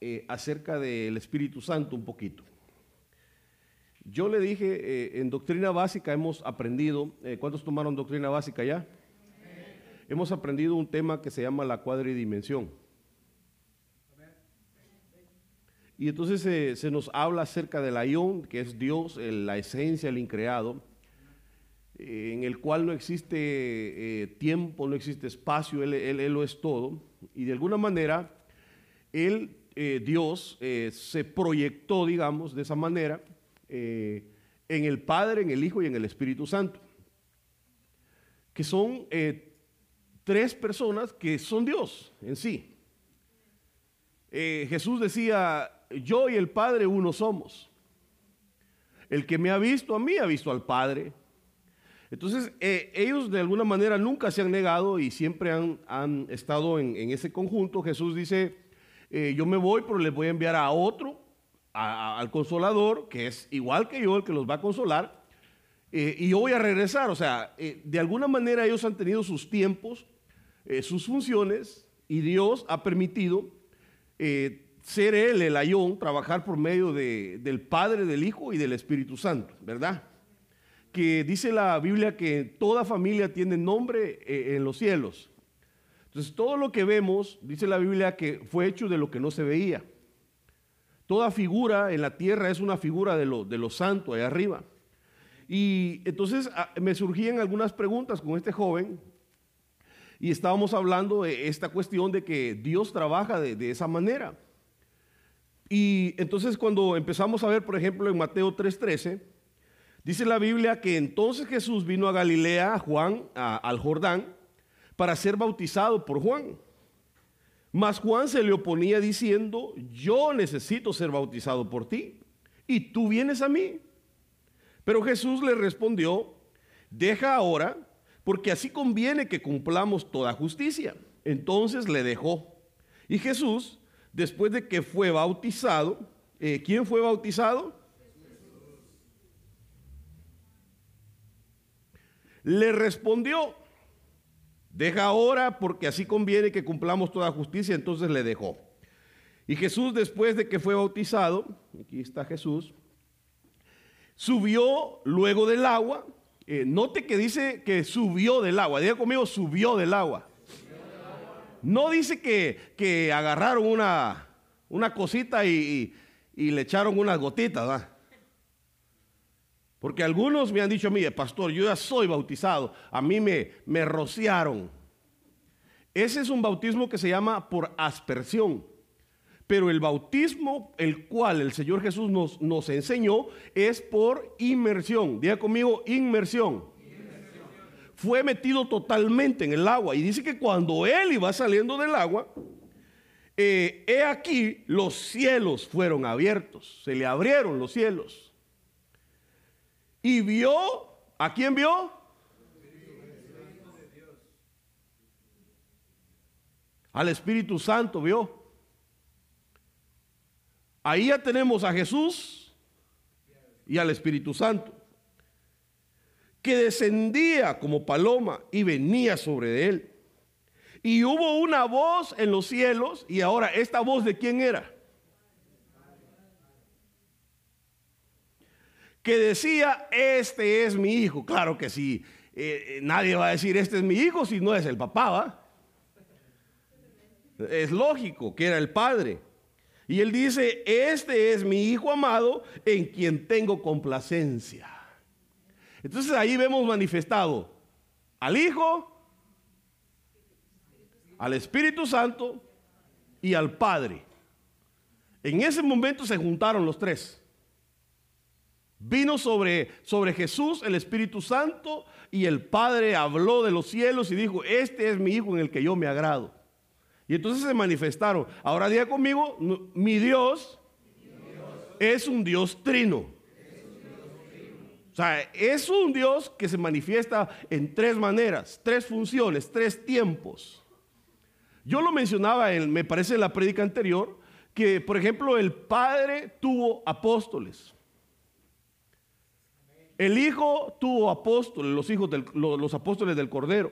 eh, acerca del Espíritu Santo un poquito. Yo le dije, eh, en doctrina básica hemos aprendido, eh, ¿cuántos tomaron doctrina básica ya? Hemos aprendido un tema que se llama la cuadridimensión. Y entonces se nos habla acerca del ayón, que es Dios, la esencia, el increado, en el cual no existe tiempo, no existe espacio, él, él- Él lo es todo. Y de alguna manera, Él, eh, Dios, eh, se proyectó, digamos, de esa manera, eh, en el Padre, en el Hijo y en el Espíritu Santo, que son tres personas que son Dios en sí. Jesús decía, yo y el Padre uno somos. El que me ha visto a mí ha visto al Padre. Entonces, ellos de alguna manera nunca se han negado y siempre han, han estado en, en ese conjunto. Jesús dice, eh, yo me voy, pero les voy a enviar a otro, a- al consolador, que es igual que yo, el que los va a consolar, eh, y yo voy a regresar. O sea, eh, de alguna manera ellos han tenido sus tiempos, sus funciones, y Dios ha permitido ser Él, el ayón, trabajar por medio de- del Padre, del Hijo y del Espíritu Santo, ¿verdad? Que dice la Biblia que toda familia tiene nombre en los cielos. Entonces, todo lo que vemos, dice la Biblia, que fue hecho de lo que no se veía. Toda figura en la tierra es una figura de lo, de santo allá arriba. Y entonces ah, me surgían algunas preguntas con este joven y estábamos hablando de esta cuestión de que Dios trabaja de, esa manera. Y entonces cuando empezamos a ver, por ejemplo, en Mateo 3:13, dice la Biblia que entonces Jesús vino a Galilea, a Juan, al Jordán, para ser bautizado por Juan. Mas Juan se le oponía diciendo, yo necesito ser bautizado por ti, y tú vienes a mí. Pero Jesús le respondió, deja ahora, porque así conviene que cumplamos toda justicia. Entonces le dejó. Y Jesús, después de que fue bautizado, eh, ¿quién fue bautizado? Le respondió, deja ahora, porque así conviene que cumplamos toda justicia. Entonces le dejó. Y Jesús, después de que fue bautizado, aquí está Jesús, subió luego del agua. Eh, note que dice que subió del agua. Diga conmigo, subió del agua. No dice que, que agarraron una, una cosita y, y- le echaron unas gotitas. Porque algunos me han dicho a mí, pastor, yo ya soy bautizado. A mí me, me rociaron. Ese es un bautismo que se llama por aspersión. Pero el bautismo, el cual el Señor Jesús nos, nos enseñó, es por inmersión. Diga conmigo, inmersión. Fue metido totalmente en el agua. Y dice que cuando él iba saliendo del agua, eh, he aquí los cielos fueron abiertos. Se le abrieron los cielos. Y vio, ¿a quién vio? Al Espíritu Santo vio. Ahí ya tenemos a Jesús y al Espíritu Santo, que descendía como paloma y venía sobre él. Y hubo una voz en los cielos, y ahora, ¿esta voz de quién era? Que decía, este es mi hijo. Claro que sí, eh, eh, nadie va a decir, este es mi hijo si no es el papá, ¿va? Es lógico que era el padre. Y él dice, este es mi hijo amado en quien tengo complacencia. Entonces ahí vemos manifestado al Hijo, al Espíritu Santo y al Padre. En ese momento se juntaron los tres. Vino sobre, sobre Jesús el Espíritu Santo y el Padre habló de los cielos y dijo, este es mi Hijo en el que yo me agrado. Y entonces se manifestaron. Ahora diga conmigo, mi Dios es un Dios trino. O sea, es un Dios que se manifiesta en tres maneras, tres funciones, tres tiempos. Yo lo mencionaba, en, me parece en la prédica anterior, que por ejemplo el Padre tuvo apóstoles. El Hijo tuvo apóstoles, los hijos del- lo- los apóstoles del Cordero.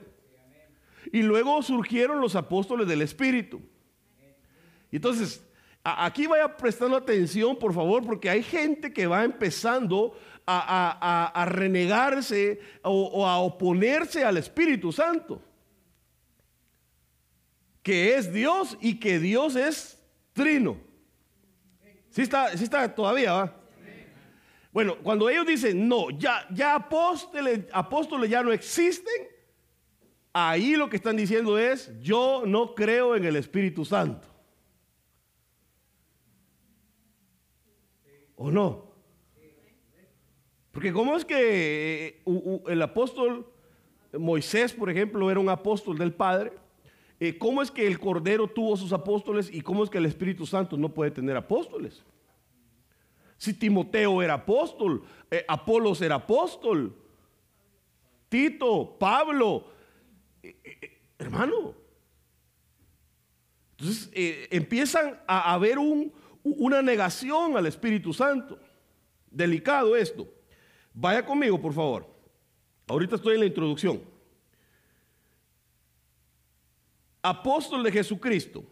Y luego surgieron los apóstoles del Espíritu. Entonces, aquí vaya prestando atención, por favor, porque hay gente que va empezando a, renegarse o, a oponerse al Espíritu Santo, que es Dios y que Dios es trino. ¿Sí está, sí está todavía? ¿va? Bueno, cuando ellos dicen, no, ya, ya apóstoles, apóstoles ya no existen, ahí lo que están diciendo es, yo no creo en el Espíritu Santo. ¿O no? Porque ¿cómo es que eh, el apóstol Moisés, por ejemplo, era un apóstol del Padre? Eh, ¿Cómo es que el Cordero tuvo sus apóstoles y cómo es que el Espíritu Santo no puede tener apóstoles? Si Timoteo era apóstol, eh, Apolos era apóstol, Tito, Pablo, hermano. Entonces empiezan a haber una negación al Espíritu Santo. Delicado esto. Vaya conmigo, por favor. Ahorita estoy en la introducción. Apóstol de Jesucristo.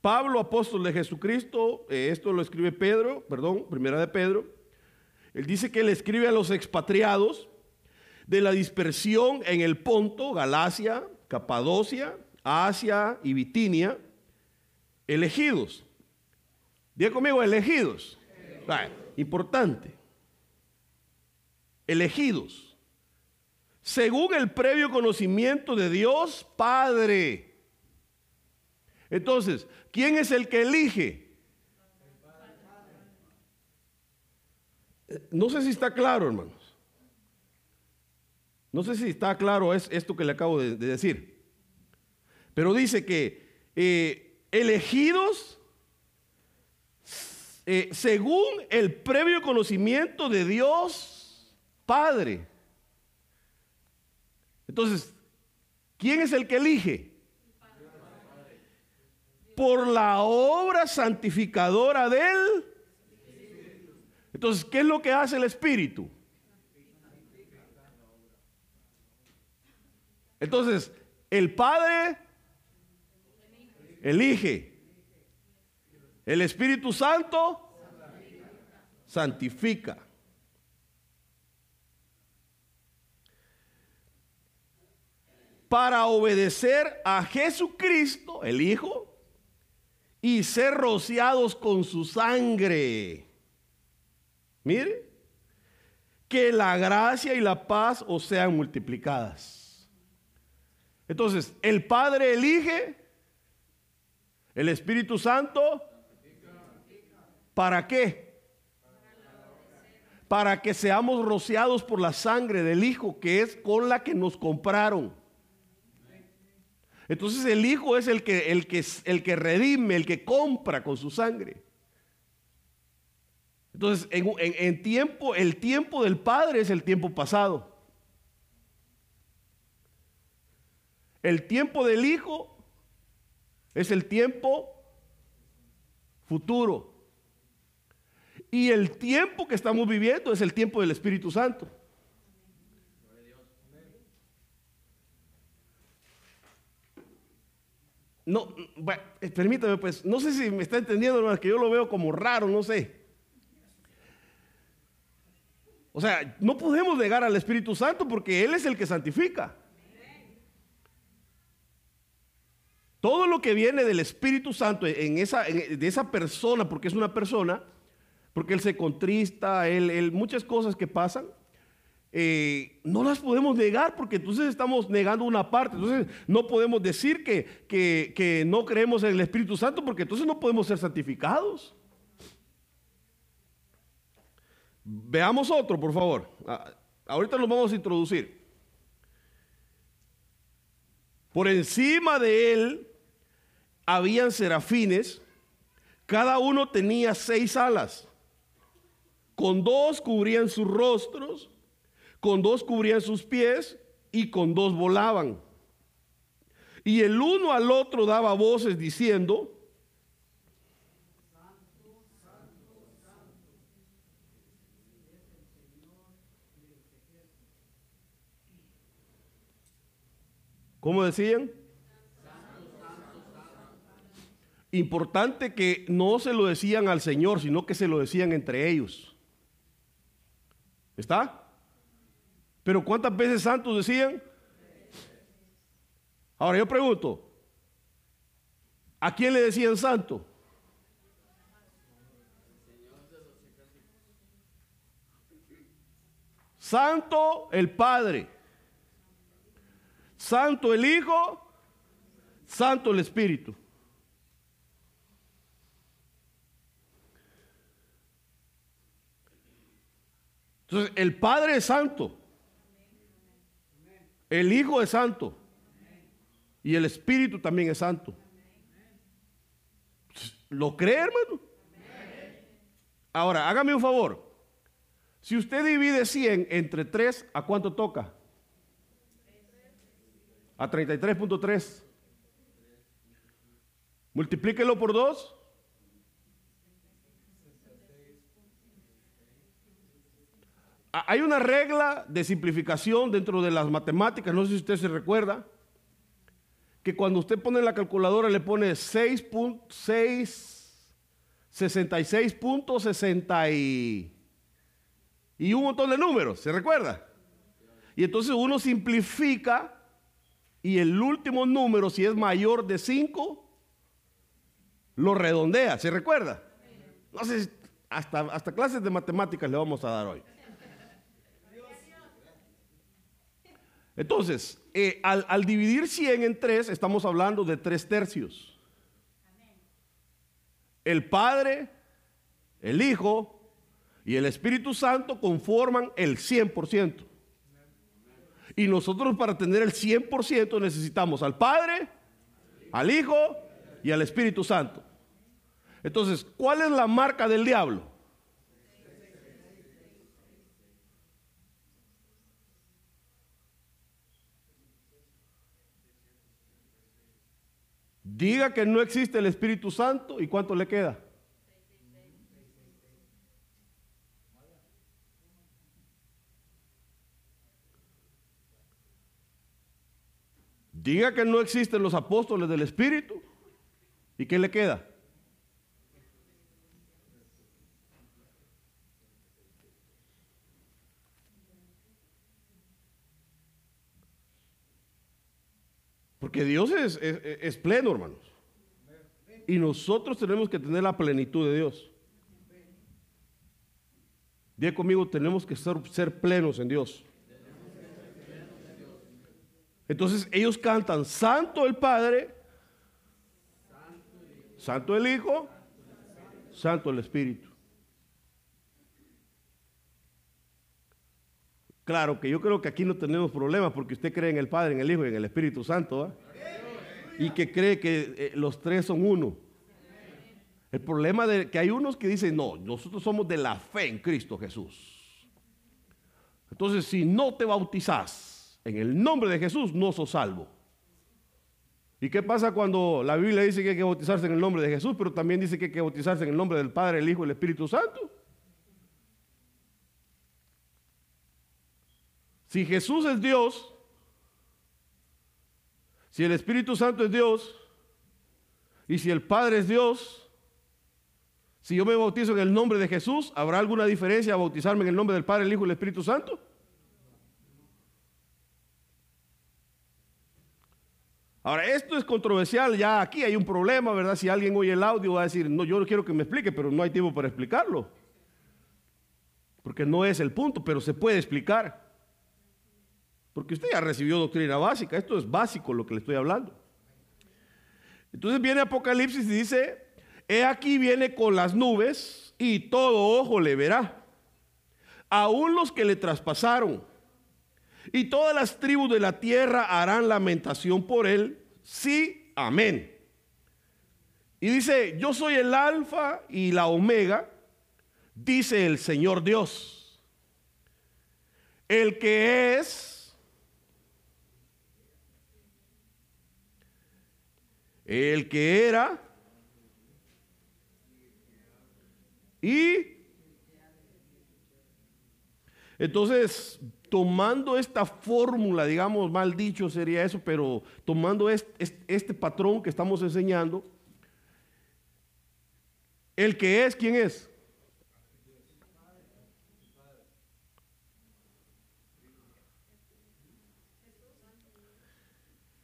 Pablo, apóstol de Jesucristo, eh, esto lo escribe Pedro, perdón, primera de Pedro. Él dice que él escribe a los expatriados de la dispersión en el Ponto, Galacia, Capadocia, Asia y Bitinia, elegidos. Diga conmigo, elegidos. importante elegidos, según el previo conocimiento de Dios Padre. Entonces, ¿quién es el que elige? No sé si está claro, hermanos. No sé si está claro es esto que le acabo de, decir. Pero dice que eh, elegidos eh, según el previo conocimiento de Dios Padre. Entonces, ¿quién es el que elige? Por la obra santificadora de él. Entonces, ¿qué es lo que hace el Espíritu? Entonces, el Padre elige. El Espíritu Santo santifica. para obedecer a Jesucristo, el Hijo, y ser rociados con su sangre. Mire, que la gracia y la paz os sean multiplicadas. Entonces, el Padre elige, el Espíritu Santo, ¿para qué? Para que seamos rociados por la sangre del Hijo, que es con la que nos compraron. Entonces el Hijo es el que, el que, el que redime, el que compra con su sangre. Entonces, en, tiempo, el tiempo del Padre es el tiempo pasado. El tiempo del Hijo es el tiempo futuro. Y el tiempo que estamos viviendo es el tiempo del Espíritu Santo. No, eh, permítame, pues, no sé si me está entendiendo, es que yo lo veo como raro, no sé. O sea, no podemos negar al Espíritu Santo porque Él es el que santifica. Todo lo que viene del Espíritu Santo en esa, de esa persona, porque es una persona, porque Él se contrista, él, muchas cosas que pasan, eh, no las podemos negar porque entonces estamos negando una parte. Entonces no podemos decir que, que, no creemos en el Espíritu Santo porque entonces no podemos ser santificados. Veamos otro, por favor. Ah, ahorita nos vamos a introducir. Por encima de él habían serafines, cada uno tenía seis alas, con dos cubrían sus rostros con dos cubrían sus pies y con dos volaban. Y el uno al otro daba voces diciendo, ¿Cómo decían? Importante que no se lo decían al Señor, sino que se lo decían entre ellos. ¿Está? Pero ¿cuántas veces santos decían? Ahora yo pregunto, ¿a quién le decían santo? Santo el Padre, Santo el Hijo, Santo el Espíritu. Entonces, el Padre es santo. El Hijo es santo. Y el Espíritu también es santo. ¿Lo cree, hermano? Ahora, hágame un favor. Si usted divide 100 entre 3, ¿a cuánto toca? A 33.3. Multiplíquelo por 2. Hay una regla de simplificación dentro de las matemáticas, no sé si usted se recuerda, que cuando usted pone la calculadora le pone 6.66.60 y, y un montón de números, ¿se recuerda? Y entonces uno simplifica y el último número, si es mayor de 5, lo redondea, ¿se recuerda? No sé, hasta, hasta clases de matemáticas le vamos a dar hoy. Entonces, eh, al, dividir 100 en 3, estamos hablando de 3 tercios. El Padre, el Hijo y el Espíritu Santo conforman el 100%. Y nosotros para tener el 100% necesitamos al Padre, al Hijo y al Espíritu Santo. Entonces, ¿cuál es la marca del diablo? Diga que no existe el Espíritu Santo y cuánto le queda. Diga que no existen los apóstoles del Espíritu y ¿qué le queda? Porque Dios es, pleno, hermanos. Y nosotros tenemos que tener la plenitud de Dios. Diga conmigo, tenemos que ser plenos en Dios. Entonces ellos cantan Santo el Padre, Santo el Hijo, Santo el Espíritu. Claro que yo creo que aquí no tenemos problemas porque usted cree en el Padre, en el Hijo y en el Espíritu Santo. Y que cree que eh, los tres son uno. El problema de que hay unos que dicen, no, nosotros somos de la fe en Cristo Jesús. Entonces, si no te bautizas en el nombre de Jesús, no sos salvo. ¿Y qué pasa cuando la Biblia dice que hay que bautizarse en el nombre de Jesús, pero también dice que hay que bautizarse en el nombre del Padre, el Hijo y el Espíritu Santo? Si Jesús es Dios, si el Espíritu Santo es Dios, y si el Padre es Dios, si yo me bautizo en el nombre de Jesús, ¿habrá alguna diferencia a bautizarme en el nombre del Padre, el Hijo y el Espíritu Santo? Ahora, esto es controversial, ya aquí hay un problema, ¿verdad? Si alguien oye el audio va a decir, no, yo no quiero que me explique, pero no hay tiempo para explicarlo. Porque no es el punto, pero se puede explicar. Porque usted ya recibió doctrina básica, esto es básico lo que le estoy hablando. Entonces viene Apocalipsis y dice, he aquí viene con las nubes y todo ojo le verá, aún los que le traspasaron. Y todas las tribus de la tierra harán lamentación por él. Sí, amén. Y dice, yo soy el alfa y la omega, dice el Señor Dios, el que es el que era y entonces tomando esta fórmula, digamos mal dicho sería eso, pero tomando este, patrón que estamos enseñando, El que es, ¿quién es?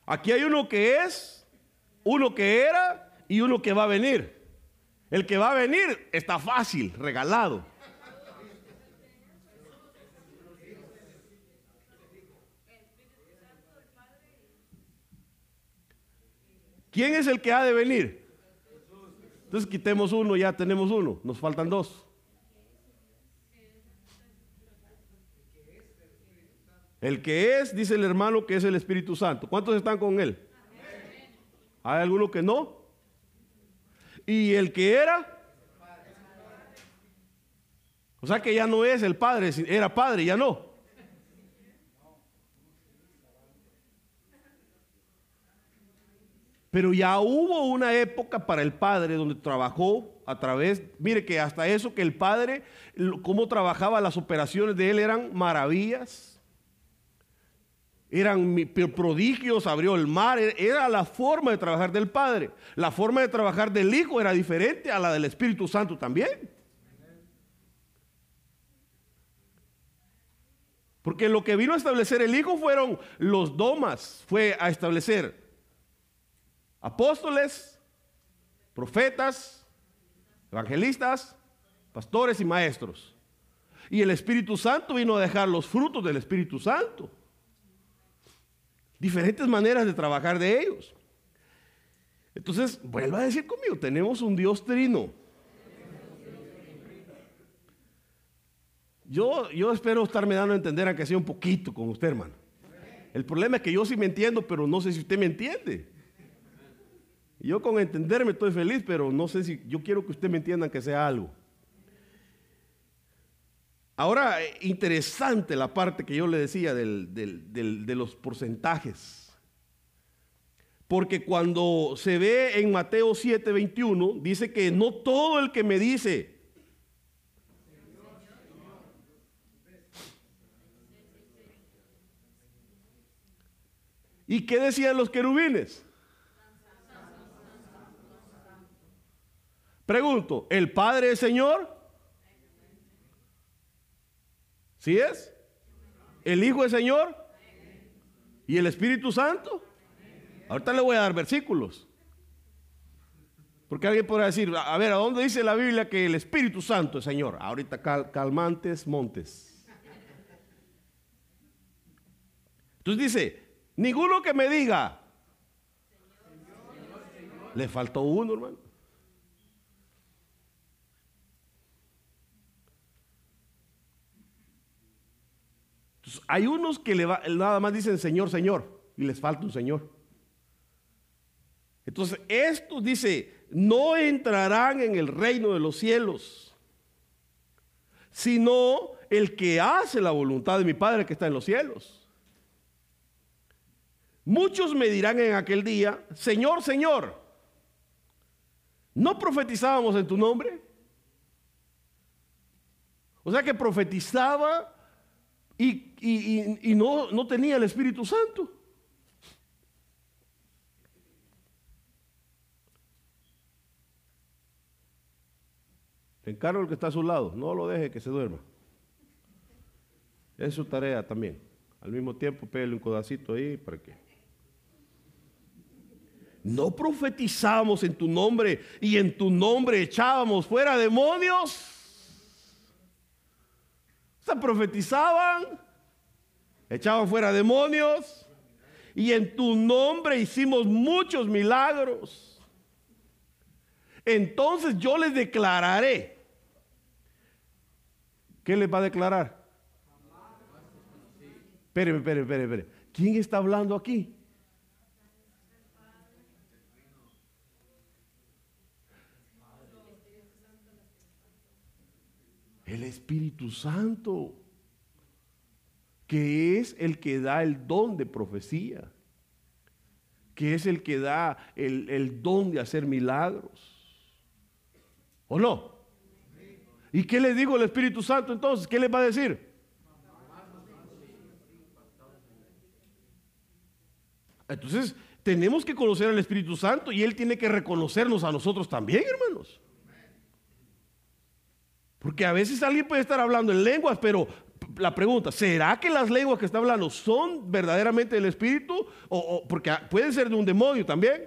Aquí hay uno que es, uno que era y uno que va a venir. El que va a venir está fácil, regalado. ¿Quién es el que ha de venir? Entonces quitemos uno, ya tenemos uno, nos faltan dos. El que es, dice el hermano, que es el Espíritu Santo. ¿Cuántos están con él? ¿Hay alguno que no? ¿Y el que era? O sea que ya no es el Padre, era Padre, ya no. Pero ya hubo una época para el Padre donde trabajó a través, mire que hasta eso que el Padre, cómo trabajaba las operaciones de él eran maravillas eran prodigios, abrió el mar, e-, era la forma de trabajar del Padre. La forma de trabajar del Hijo era diferente a la del Espíritu Santo también. Porque lo que vino a establecer el Hijo fueron los domas, fue a establecer apóstoles, profetas, evangelistas, pastores y maestros. Y el Espíritu Santo vino a dejar los frutos del Espíritu Santo diferentes maneras de trabajar de ellos. Entonces, vuelvo a decir conmigo, tenemos un Dios trino. Yo, yo espero estarme dando a entender aunque sea un poquito con usted, hermano. El problema es que yo sí me entiendo, pero no sé si usted me entiende. Yo con entenderme estoy feliz, pero no sé si yo quiero que usted me entienda que sea algo. Ahora, eh, interesante la parte que yo le decía de los porcentajes. Porque cuando se ve en Mateo 7, 21, dice que no todo el que me dice, ¿Y qué decían los querubines? Pregunto, ¿el Padre es Señor? ¿Sí es? ¿El Hijo es Señor? ¿Y el Espíritu Santo? Ahorita le voy a dar versículos. Porque alguien podrá decir, a ver, ¿a dónde dice la Biblia que el Espíritu Santo es Señor? Ahorita calmantes, montes. Entonces dice, ninguno que me diga, le faltó uno, hermano. Hay unos que nada más dicen Señor, Señor, y les falta un Señor. Entonces, estos dice, no entrarán en el reino de los cielos, sino el que hace la voluntad de mi Padre que está en los cielos. Muchos me dirán en aquel día, Señor, Señor, ¿no profetizábamos en tu nombre? O sea que profetizaba y, no, no tenía el Espíritu Santo. Encargo el que está a su lado, no lo deje que se duerma. Es su tarea también. Al mismo tiempo, pégale un codacito ahí para que. No profetizamos en tu nombre y en tu nombre echábamos fuera demonios profetizaban, echaban fuera demonios y en tu nombre hicimos muchos milagros. Entonces yo les declararé. ¿Qué les va a declarar? Espere, espere, espere, espere. ¿Quién está hablando aquí? El Espíritu Santo, que es el que da el don de profecía, que es el que da el, don de hacer milagros. ¿O no? ¿Y qué le digo al Espíritu Santo entonces? ¿Qué le va a decir? Entonces, tenemos que conocer al Espíritu Santo y Él tiene que reconocernos a nosotros también, hermanos. Porque a veces alguien puede estar hablando en lenguas, pero la pregunta, ¿será que las lenguas que está hablando son verdaderamente del Espíritu? O, porque pueden ser de un demonio también.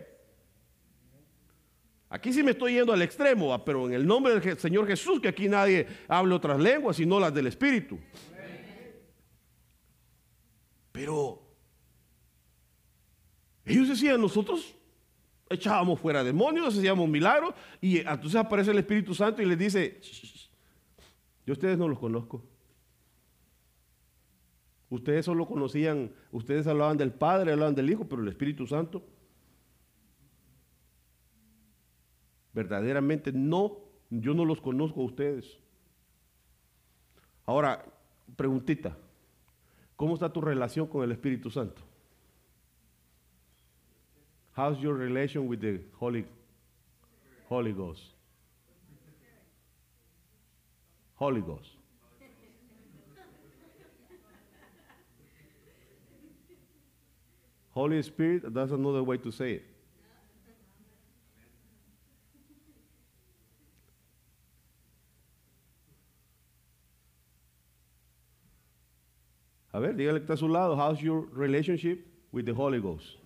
Aquí sí me estoy yendo al extremo, pero en el nombre del Señor Jesús, que aquí nadie hable otras lenguas, sino las del Espíritu. Pero ellos decían, nosotros echábamos fuera demonios, hacíamos milagros, y entonces aparece el Espíritu Santo y les dice, yo ustedes no los conozco. Ustedes solo conocían, ustedes hablaban del Padre, hablaban del Hijo, pero el Espíritu Santo verdaderamente no, yo no los conozco a ustedes. Ahora, preguntita, ¿cómo está tu relación con el Espíritu Santo? How's your relation with the Holy, Holy Ghost? Holy Ghost. Holy Spirit, that's another way to say it. A ver, dígale que está a su lado. How's your relationship with the Holy Ghost?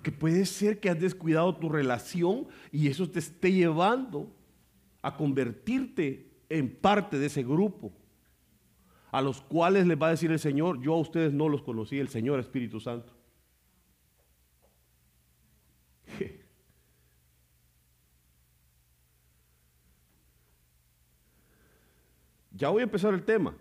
Porque puede ser que has descuidado tu relación y eso te esté llevando a convertirte en parte de ese grupo, a los cuales les va a decir el Señor, yo a ustedes no los conocí, el Señor Espíritu Santo. Ya voy a empezar el tema.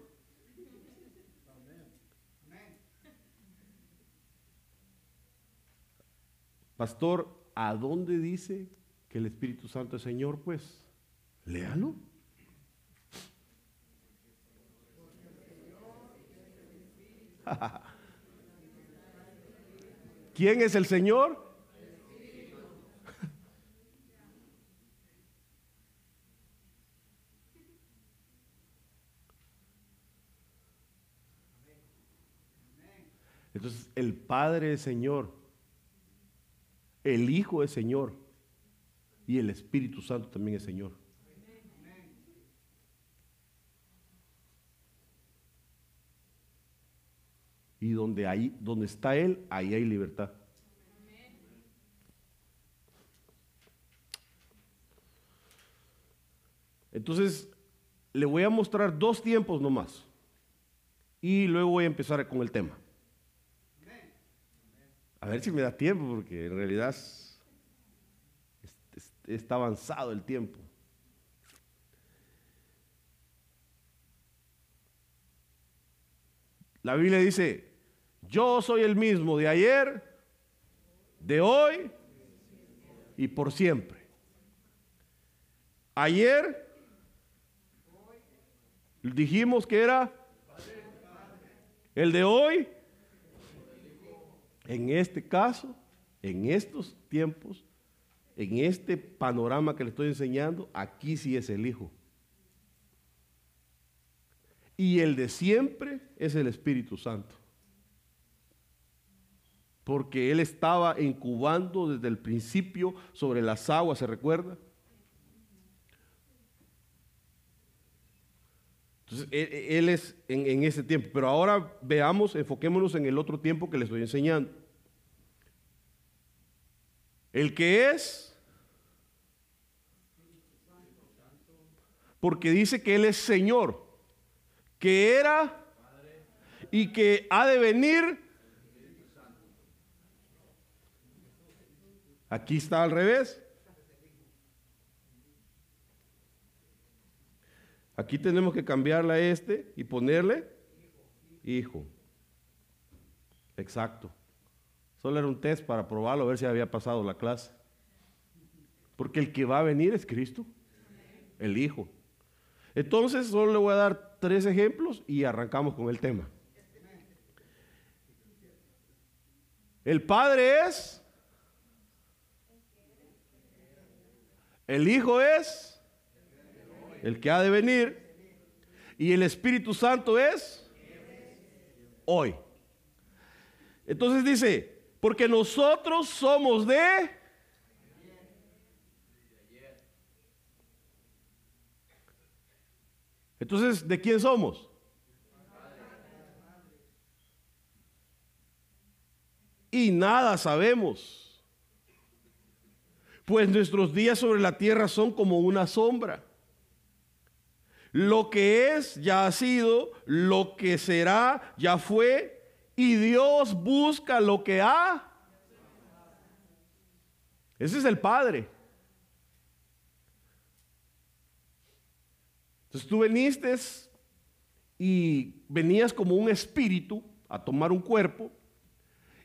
Pastor, ¿a dónde dice que el Espíritu Santo es Señor? Pues, léalo. ¿Quién es el Señor? Entonces, el Padre es Señor, el Hijo es Señor y el Espíritu Santo también es Señor. Y donde, hay, donde está Él, ahí hay libertad. Entonces, le voy a mostrar dos tiempos nomás. Y luego voy a empezar con el tema. A ver si me da tiempo, porque en realidad está avanzado el tiempo. La Biblia dice, yo soy el mismo de ayer, de hoy y por siempre. Ayer dijimos que era el de hoy en este caso, en estos tiempos, en este panorama que le estoy enseñando, aquí sí es el Hijo. Y el de siempre es el Espíritu Santo. Porque Él estaba incubando desde el principio sobre las aguas, ¿se recuerda? Entonces, Él, es en, en ese tiempo. Pero ahora veamos, enfoquémonos en el otro tiempo que le estoy enseñando. El que es, porque dice que Él es Señor, que era y que ha de venir. Aquí está al revés. Aquí tenemos que cambiarle a este y ponerle hijo. Exacto. Solo era un test para probarlo, a ver si había pasado la clase. Porque el que va a venir es Cristo, el Hijo. Entonces, solo le voy a dar tres ejemplos y arrancamos con el tema. El Padre es, el Hijo es, el que ha de venir, y el Espíritu Santo es hoy. Entonces dice, porque nosotros somos de... Entonces, ¿de quién somos? Y nada sabemos. Pues nuestros días sobre la tierra son como una sombra. Lo que es ya ha sido, lo que será ya fue, y Dios busca lo que ha. Ese es el Padre. Entonces tú veniste y venías como un espíritu a tomar un cuerpo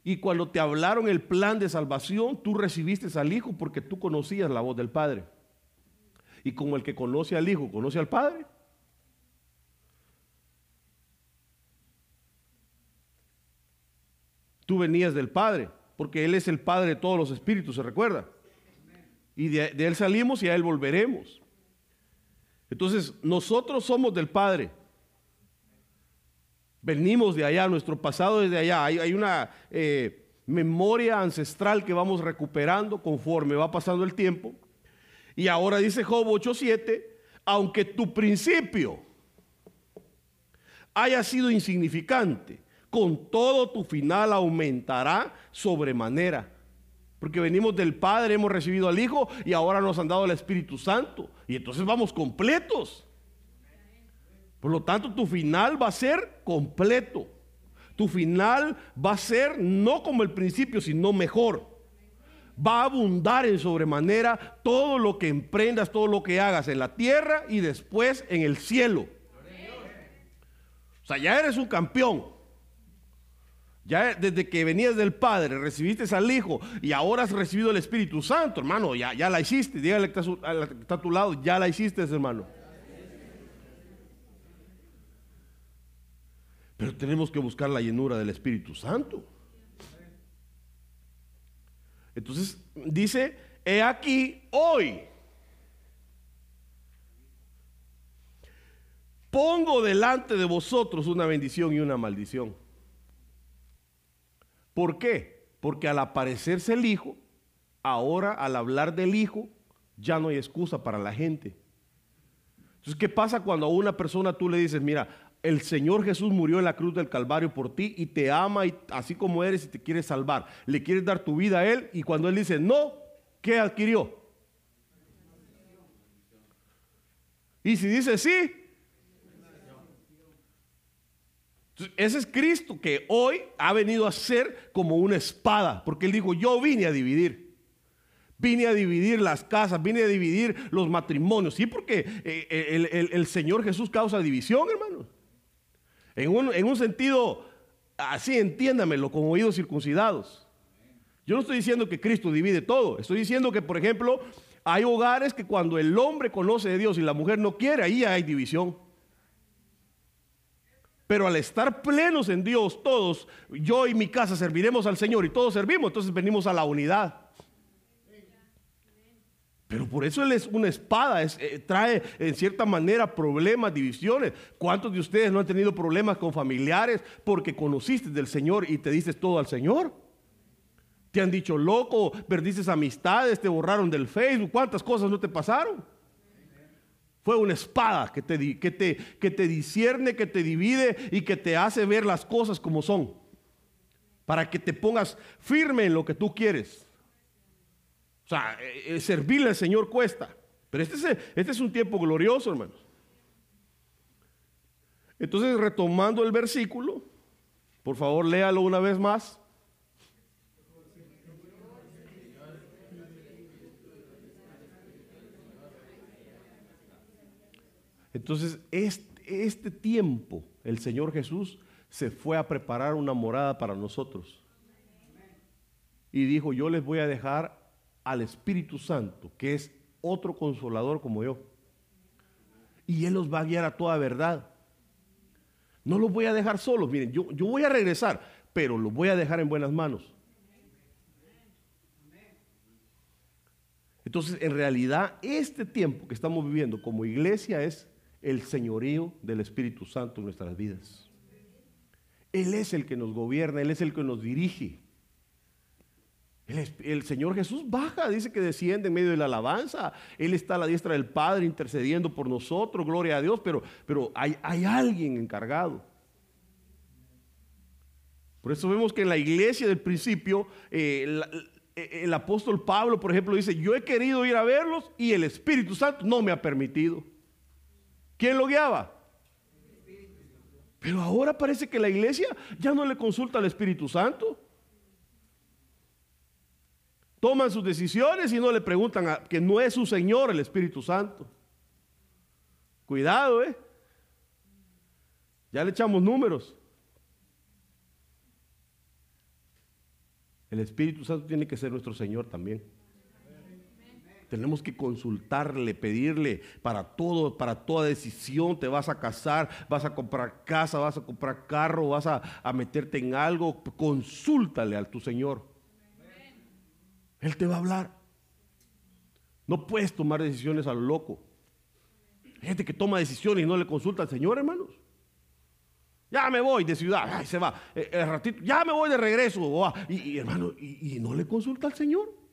y cuando te hablaron el plan de salvación, tú recibiste al Hijo porque tú conocías la voz del Padre. Y como el que conoce al Hijo conoce al Padre, Tú venías del Padre, porque Él es el Padre de todos los espíritus, ¿se recuerda? Y de, Él salimos y a Él volveremos. Entonces, nosotros somos del Padre. Venimos de allá, nuestro pasado es de allá. Hay, una eh, memoria ancestral que vamos recuperando conforme va pasando el tiempo. Y ahora dice Job 8:7, aunque tu principio haya sido insignificante, con todo tu final aumentará sobremanera. Porque venimos del Padre, hemos recibido al Hijo y ahora nos han dado el Espíritu Santo. Y entonces vamos completos. Por lo tanto, tu final va a ser completo. Tu final va a ser no como el principio, sino mejor. Va a abundar en sobremanera todo lo que emprendas, todo lo que hagas en la tierra y después en el cielo. O sea, ya eres un campeón. Ya desde que venías del Padre, recibiste al Hijo y ahora has recibido el Espíritu Santo, hermano, ya, la hiciste. Dígale que está, a tu lado, ya la hiciste, hermano. Pero tenemos que buscar la llenura del Espíritu Santo. Entonces dice, he aquí hoy. Pongo delante de vosotros una bendición y una maldición. ¿Por qué? Porque al aparecerse el Hijo, ahora al hablar del Hijo, ya no hay excusa para la gente. Entonces, ¿qué pasa cuando a una persona tú le dices, mira, el Señor Jesús murió en la cruz del Calvario por ti y te ama y, así como eres y te quiere salvar? Le quieres dar tu vida a Él y cuando Él dice no, ¿qué adquirió? Y si dice sí, ese es Cristo que hoy ha venido a ser como una espada, porque Él dijo, yo vine a dividir. Vine a dividir las casas, vine a dividir los matrimonios. Sí, porque eh, eh, el, Señor Jesús causa división, hermano. En un, en un sentido, así entiéndamelo, con oídos circuncidados. Yo no estoy diciendo que Cristo divide todo. Estoy diciendo que, por ejemplo, hay hogares que cuando el hombre conoce de Dios y la mujer no quiere, ahí hay división. Pero al estar plenos en Dios, todos, yo y mi casa serviremos al Señor y todos servimos, entonces venimos a la unidad. Pero por eso Él es una espada, eh, trae en cierta manera problemas, divisiones. ¿Cuántos de ustedes no han tenido problemas con familiares porque conociste del Señor y te dices todo al Señor? Te han dicho loco, perdiste amistades, te borraron del Facebook, ¿cuántas cosas no te pasaron? Fue una espada que te, que, te, que te discierne, que te divide y que te hace ver las cosas como son. Para que te pongas firme en lo que tú quieres. O sea, eh, eh, servirle al Señor cuesta. Pero este es, este es un tiempo glorioso, hermanos. Entonces, retomando el versículo, por favor, léalo una vez más. Entonces, este, este, tiempo, el Señor Jesús se fue a preparar una morada para nosotros. Y dijo, yo les voy a dejar al Espíritu Santo, que es otro consolador como yo. Y Él los va a guiar a toda verdad. No los voy a dejar solos. Miren, yo, yo voy a regresar, pero los voy a dejar en buenas manos. Entonces, en realidad, este tiempo que estamos viviendo como iglesia es el señorío del Espíritu Santo en nuestras vidas. Él es el que nos gobierna, Él es el que nos dirige. El, Señor Jesús baja, dice que desciende en medio de la alabanza. Él está a la diestra del Padre intercediendo por nosotros, gloria a Dios, pero, pero hay, hay alguien encargado. Por eso vemos que en la iglesia del principio, eh, el apóstol Pablo, por ejemplo, dice, yo he querido ir a verlos y el Espíritu Santo no me ha permitido. ¿Quién lo guiaba? Pero ahora parece que la iglesia ya no le consulta al Espíritu Santo. Toman sus decisiones y no le preguntan a, que no es su Señor el Espíritu Santo. Cuidado, ¿eh? Ya le echamos números. El Espíritu Santo tiene que ser nuestro Señor también. Tenemos que consultarle, pedirle para todo, para toda decisión. Te vas a casar, vas a comprar casa, vas a comprar carro, vas a, meterte en algo. Consúltale a tu Señor. Él te va a hablar. No puedes tomar decisiones a lo loco. Hay gente que toma decisiones y no le consulta al Señor, hermanos. Ya me voy de ciudad, Ay, se va. Eh, el ratito, ya me voy de regreso. Y, hermano, y, no le consulta al Señor.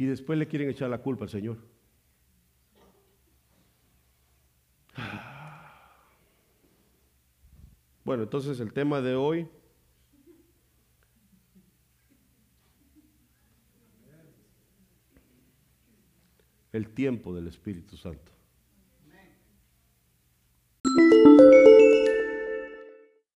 Y después le quieren echar la culpa al Señor. Bueno, entonces el tema de hoy el tiempo del Espíritu Santo.